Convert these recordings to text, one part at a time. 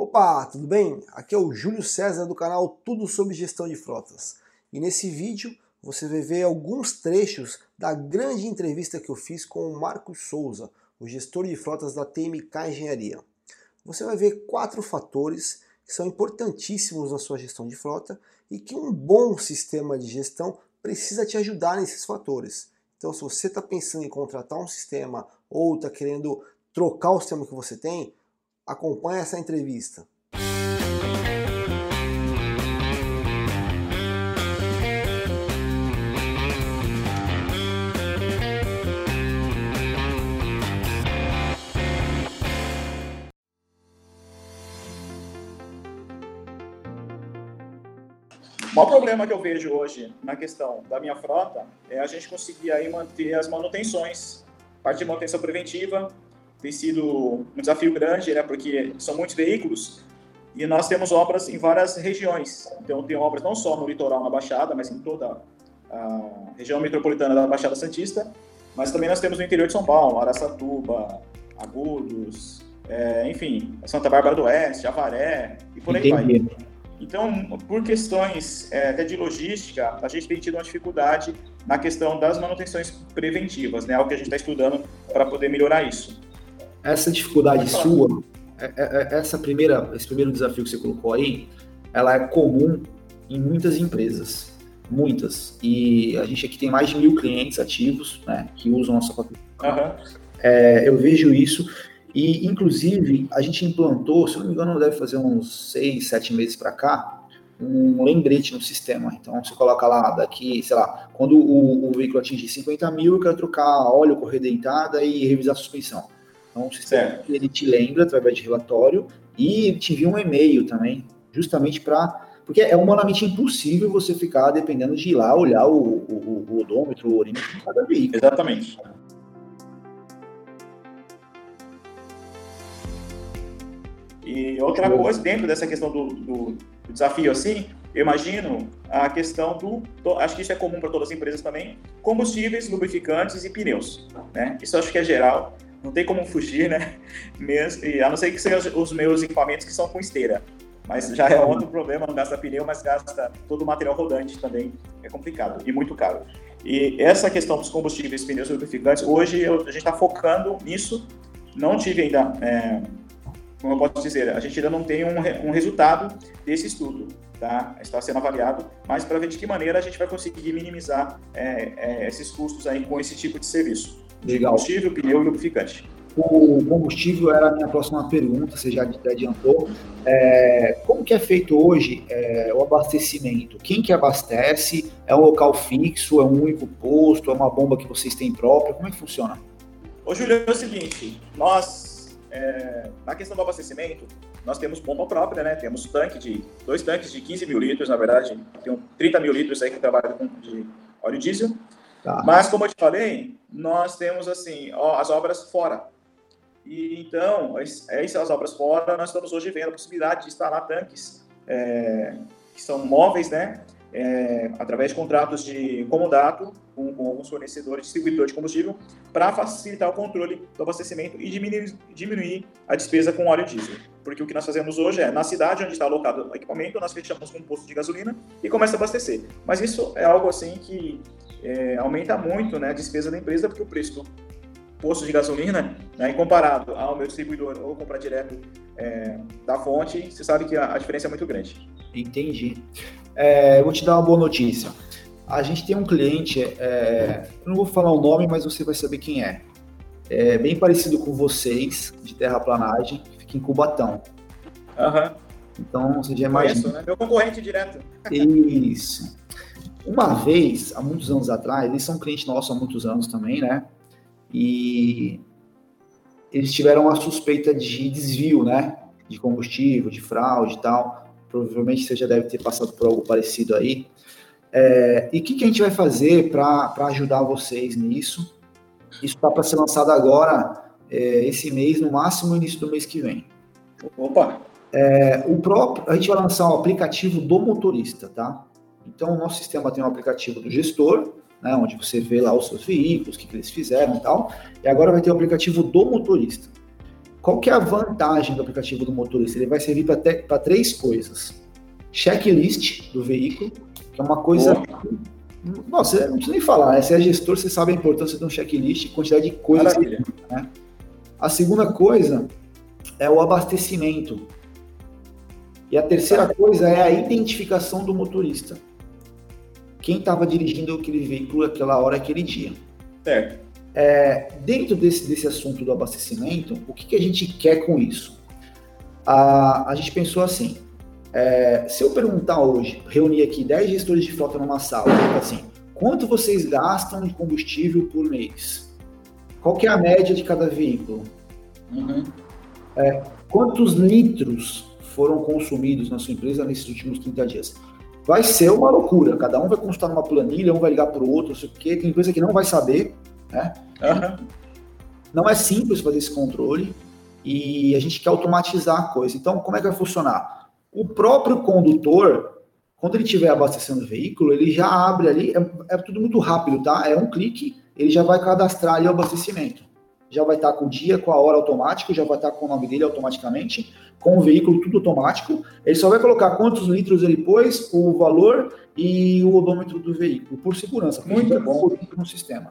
Opa, tudo bem? Aqui é o Júlio César do canal Tudo sobre Gestão de Frotas. E nesse vídeo você vai ver alguns trechos da grande entrevista que eu fiz com o Marcos Souza, o gestor de frotas da TMK Engenharia. Você vai ver quatro fatores que são importantíssimos na sua gestão de frota e que um bom sistema de gestão precisa te ajudar nesses fatores. Então, se você está pensando em contratar um sistema ou está querendo trocar o sistema que você tem, acompanhe essa entrevista. O maior problema que eu vejo hoje na questão da minha frota é a gente conseguir aí manter as manutenções, parte de manutenção preventiva, tem sido um desafio grande, né, porque são muitos veículos e nós temos obras em várias regiões. Então, tem obras não só no litoral, na Baixada, mas em toda a região metropolitana da Baixada Santista, mas também nós temos no interior de São Paulo, Araçatuba, Agudos, é, enfim, Santa Bárbara do Oeste, Avaré e por aí Entendi. vai. Então, por questões é, até de logística, a gente tem tido uma dificuldade na questão das manutenções preventivas, né? Algo que a gente está estudando para poder melhorar isso. Essa dificuldade sua, é, é, é, essa primeira, esse primeiro desafio que você colocou aí, ela é comum em muitas empresas, muitas. E a gente aqui tem mais de mil clientes ativos, né, que usam nossa plataforma. Uhum. É, eu vejo isso e, inclusive, a gente implantou, se não me engano, deve fazer uns seis, sete meses para cá, um lembrete no sistema. Então, você coloca lá, daqui, sei lá, quando o, o veículo atingir 50 mil, eu quero trocar óleo, correia dentada e revisar a suspensão. Então, o sistema, certo. ele te lembra através de relatório e te envia um e-mail também, justamente para... Porque é humanamente impossível você ficar dependendo de ir lá olhar o, o, o odômetro, o orímetro de cada veículo. Exatamente. E outra coisa, dentro dessa questão do, do, do, desafio, assim, eu imagino a questão do, acho que isso é comum para todas as empresas também, combustíveis, lubrificantes e pneus, né? Isso acho que é geral, não tem como fugir, né? Mesmo, e a não ser que sejam os meus equipamentos que são com esteira, mas já é outro problema, não gasta pneu, mas gasta todo o material rodante também, é complicado e muito caro. E essa questão dos combustíveis, pneus lubrificantes, hoje eu, a gente está focando nisso, não tive ainda... É, como eu posso dizer, a gente ainda não tem um, um resultado desse estudo, tá? Está sendo avaliado, mas para ver de que maneira a gente vai conseguir minimizar é, é, esses custos aí com esse tipo de serviço. Legal. Combustível, pneu e lubrificante. O combustível era a minha próxima pergunta, você já adiantou. É, como que é feito hoje é, o abastecimento? Quem que abastece? É um local fixo? É um único posto? É uma bomba que vocês têm própria? Como é que funciona? Ô, Júlio, é o seguinte, nós é, na questão do abastecimento, nós temos bomba própria, né? Temos tanque de dois tanques de 15 mil litros, na verdade, tem 30 mil litros aí que trabalham com de óleo diesel. Tá. Mas como eu te falei, nós temos assim as obras fora. E então, essas obras fora, nós estamos hoje vendo a possibilidade de instalar tanques é, que são móveis, né? é, através de contratos de comodato com, com alguns fornecedores, distribuidores de combustível, para facilitar o controle do abastecimento e diminuir, diminuir a despesa com óleo diesel. Porque o que nós fazemos hoje é, na cidade onde está alocado o equipamento, nós fechamos um posto de gasolina e começa a abastecer. Mas isso é algo assim que é, aumenta muito né, a despesa da empresa, porque o preço do posto de gasolina, né, comparado ao meu distribuidor ou comprar direto é, da fonte, você sabe que a, a diferença é muito grande. Entendi. É, eu vou te dar uma boa notícia. A gente tem um cliente, é, eu não vou falar o nome, mas você vai saber quem é. É bem parecido com vocês, de terraplanagem, fica em Cubatão. Aham. Uhum. Então, você já imagina. Isso, né? Meu concorrente direto. Isso. Uma vez, há muitos anos atrás, eles são cliente nosso há muitos anos também, né? E eles tiveram uma suspeita de desvio, né? De combustível, de fraude e tal provavelmente você já deve ter passado por algo parecido aí. É, e o que, que, a gente vai fazer para ajudar vocês nisso? Isso está para ser lançado agora, é, esse mês, no máximo início do mês que vem. Opa! É, o próprio, a gente vai lançar o aplicativo do motorista, tá? Então, o nosso sistema tem um aplicativo do gestor, né, onde você vê lá os seus veículos, o que, que eles fizeram e tal. E agora vai ter o aplicativo do motorista. qual que é a vantagem do aplicativo do motorista? Ele vai servir para três coisas. Checklist do veículo, que é uma coisa... Nossa, não precisa nem falar, né? Você é gestor, você sabe a importância de um checklist, quantidade de coisas. Né? A segunda coisa é o abastecimento. E a terceira coisa é a identificação do motorista. Quem estava dirigindo aquele veículo aquela hora, aquele dia. Certo. É, dentro desse, desse assunto do abastecimento, o que, que a gente quer com isso? A, a gente pensou assim: é, se eu perguntar hoje, reunir aqui 10 gestores de frota numa sala, assim, quanto vocês gastam de combustível por mês? Qual que é a média de cada veículo? Uhum. É, quantos litros foram consumidos na sua empresa nesses últimos 30 dias. Vai ser uma loucura. Cada um vai consultar numa planilha, um vai ligar para o outro, não sei o quê. Tem empresa que não vai saber, né? Uhum. Não é simples fazer esse controle e a gente quer automatizar a coisa. Então, como é que vai funcionar? O próprio condutor, quando ele estiver abastecendo o veículo, ele já abre ali, é, é, tudo muito rápido, tá? É um clique, ele já vai cadastrar ali o abastecimento. Já vai estar com o dia, com a hora automático, já vai estar com o nome dele automaticamente com o veículo tudo automático. Ele só vai colocar quantos litros ele pôs, o valor e o odômetro do veículo, por segurança. Muito bom no sistema.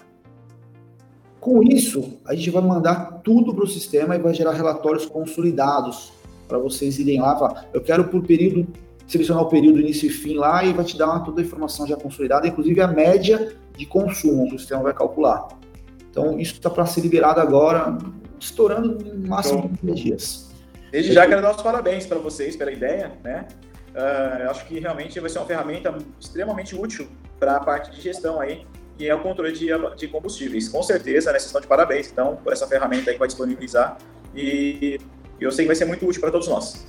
Com isso, a gente vai mandar tudo para o sistema e vai gerar relatórios consolidados para vocês irem lá. Eu quero por período, selecionar o período início e fim lá e vai te dar toda a informação já consolidada, inclusive a média de consumo que o sistema vai calcular. Então, isso está para ser liberado agora, estourando no máximo de dias. Desde já quero dar os parabéns para vocês pela ideia, né? Uh, acho que realmente vai ser uma ferramenta extremamente útil para a parte de gestão aí e é o controle de, de combustíveis. Com certeza, né, vocês estão de parabéns, então, por essa ferramenta aí que vai disponibilizar e eu sei que vai ser muito útil para todos nós.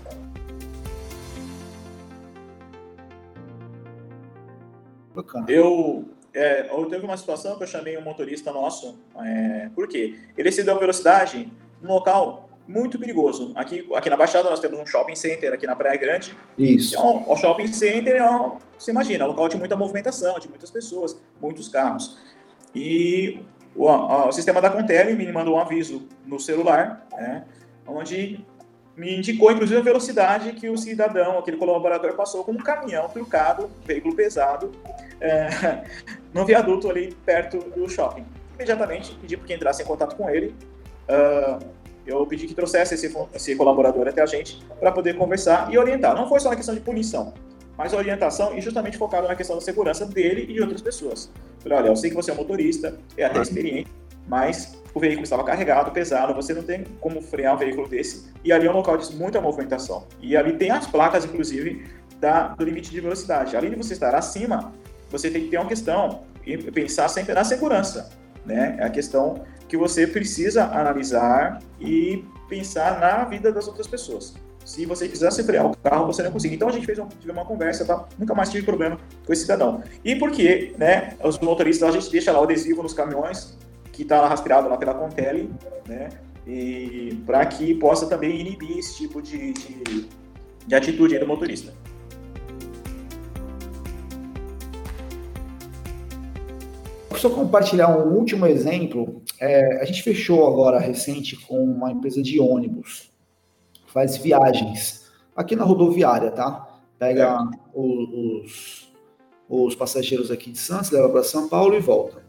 Eu, é, eu teve uma situação que eu chamei um motorista nosso, é, por quê? Ele se deu velocidade no local muito perigoso. Aqui, aqui na Baixada nós temos um shopping center aqui na Praia Grande. Isso. Então, o shopping center, é um, você imagina, é um local de muita movimentação, de muitas pessoas, muitos carros. E o, o sistema da Contele me mandou um aviso no celular, né, onde me indicou, inclusive, a velocidade que o cidadão, aquele colaborador, passou com um caminhão trucado, veículo pesado, é, no viaduto ali perto do shopping. Imediatamente pedi para que entrasse em contato com ele. Uh, eu pedi que trouxesse esse, esse colaborador até a gente para poder conversar e orientar. Não foi só na questão de punição, mas orientação e justamente focado na questão da segurança dele e de outras pessoas. Falei, olha, eu sei que você é motorista, é até experiente, mas o veículo estava carregado, pesado, você não tem como frear um veículo desse. E ali é um local de muita movimentação. E ali tem as placas, inclusive, da, do limite de velocidade. Além de você estar acima, você tem que ter uma questão e pensar sempre na segurança. Né? É a questão que você precisa analisar e pensar na vida das outras pessoas. Se você quisesse frear o carro, você não consegue. Então a gente fez uma, uma conversa, tá? nunca mais tive problema com esse cidadão. E porque, né, os motoristas, a gente deixa lá o adesivo nos caminhões, que está lá rastreado lá pela Contele, né, e para que possa também inibir esse tipo de, de, de atitude do motorista. só compartilhar um último exemplo. É, a gente fechou agora recente com uma empresa de ônibus, faz viagens aqui na rodoviária, tá? Pega os, os passageiros aqui de Santos, leva para São Paulo e volta.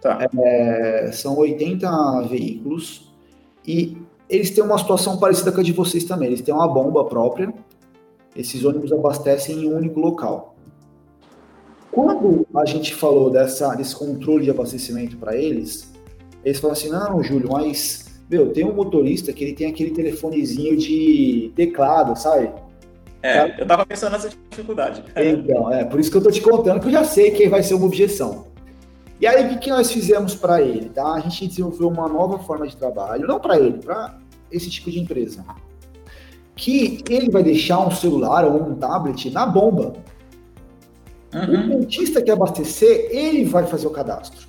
Tá. É, são 80 veículos e eles têm uma situação parecida com a de vocês também. Eles têm uma bomba própria. Esses ônibus abastecem em um único local. Quando a gente falou dessa, desse controle de abastecimento para eles, eles falaram assim: não, Júlio, mas, meu, tem um motorista que ele tem aquele telefonezinho de teclado, sabe? É, Cara, eu tava pensando nessa dificuldade. Então, é, por isso que eu tô te contando, que eu já sei que vai ser uma objeção. E aí, o que, que nós fizemos para ele? Tá? A gente desenvolveu uma nova forma de trabalho, não para ele, para esse tipo de empresa. Que ele vai deixar um celular ou um tablet na bomba. Uhum. O contista que abastecer, ele vai fazer o cadastro.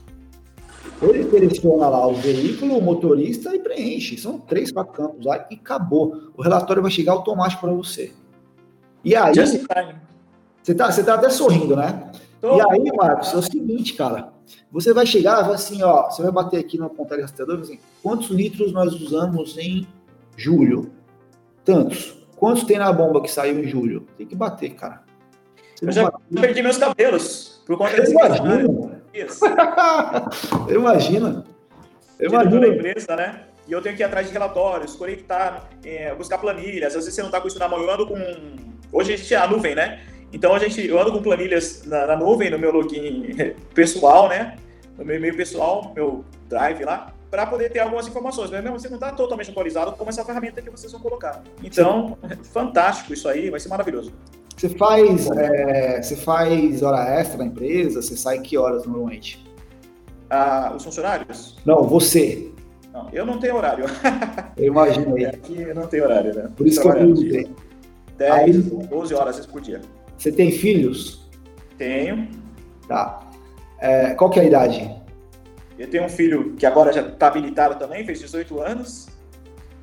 Ele seleciona lá o veículo, o motorista e preenche. São três, quatro campos lá e acabou. O relatório vai chegar automático para você. E aí. Você tá, você tá até sorrindo, né? Tô. E aí, Marcos, é o seguinte, cara. Você vai chegar, vai assim, ó, você vai bater aqui no ponteiro rastreador, assim, quantos litros nós usamos em Julho. Tantos. Quantos tem na bomba que saiu em julho? Tem que bater, cara. Você eu já perdi meus cabelos por conta desse Imagina. Imagina. Imagina. empresa, né? E eu tenho que ir atrás de relatórios, conectar, é, buscar planilhas. Às vezes você não está com isso na mão. Eu ando com. Hoje a gente é a nuvem, né? Então a gente, eu ando com planilhas na, na nuvem, no meu login pessoal, né? No meu e-mail pessoal, meu drive lá, para poder ter algumas informações. Mas mesmo você não está totalmente atualizado como essa ferramenta que vocês vão colocar. Então, fantástico isso aí, vai ser maravilhoso. Você faz, é, você faz hora extra na empresa? Você sai que horas normalmente? Ah, os funcionários? Não, você. Não, eu não tenho horário. Eu imagino aí. Aqui não tem horário, né? Por isso que eu perguntei. 10, aí, 12 horas por dia. Você tem filhos? Tenho. Tá. É, qual que é a idade? Eu tenho um filho que agora já está habilitado também, fez 18 anos.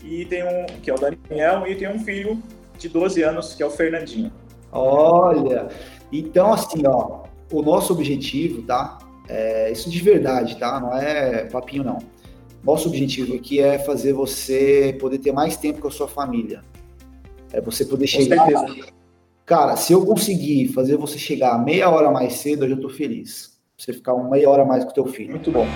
E tem um, que é o Daniel, e tem um filho de 12 anos, que é o Fernandinho. Olha, então assim, ó, o nosso objetivo, tá? É, isso de verdade, tá? Não é papinho, não. Nosso objetivo aqui é fazer você poder ter mais tempo com a sua família. É você poder chegar. Cara, se eu conseguir fazer você chegar meia hora mais cedo, eu já tô feliz. Você ficar uma meia hora mais com o teu filho. Muito bom.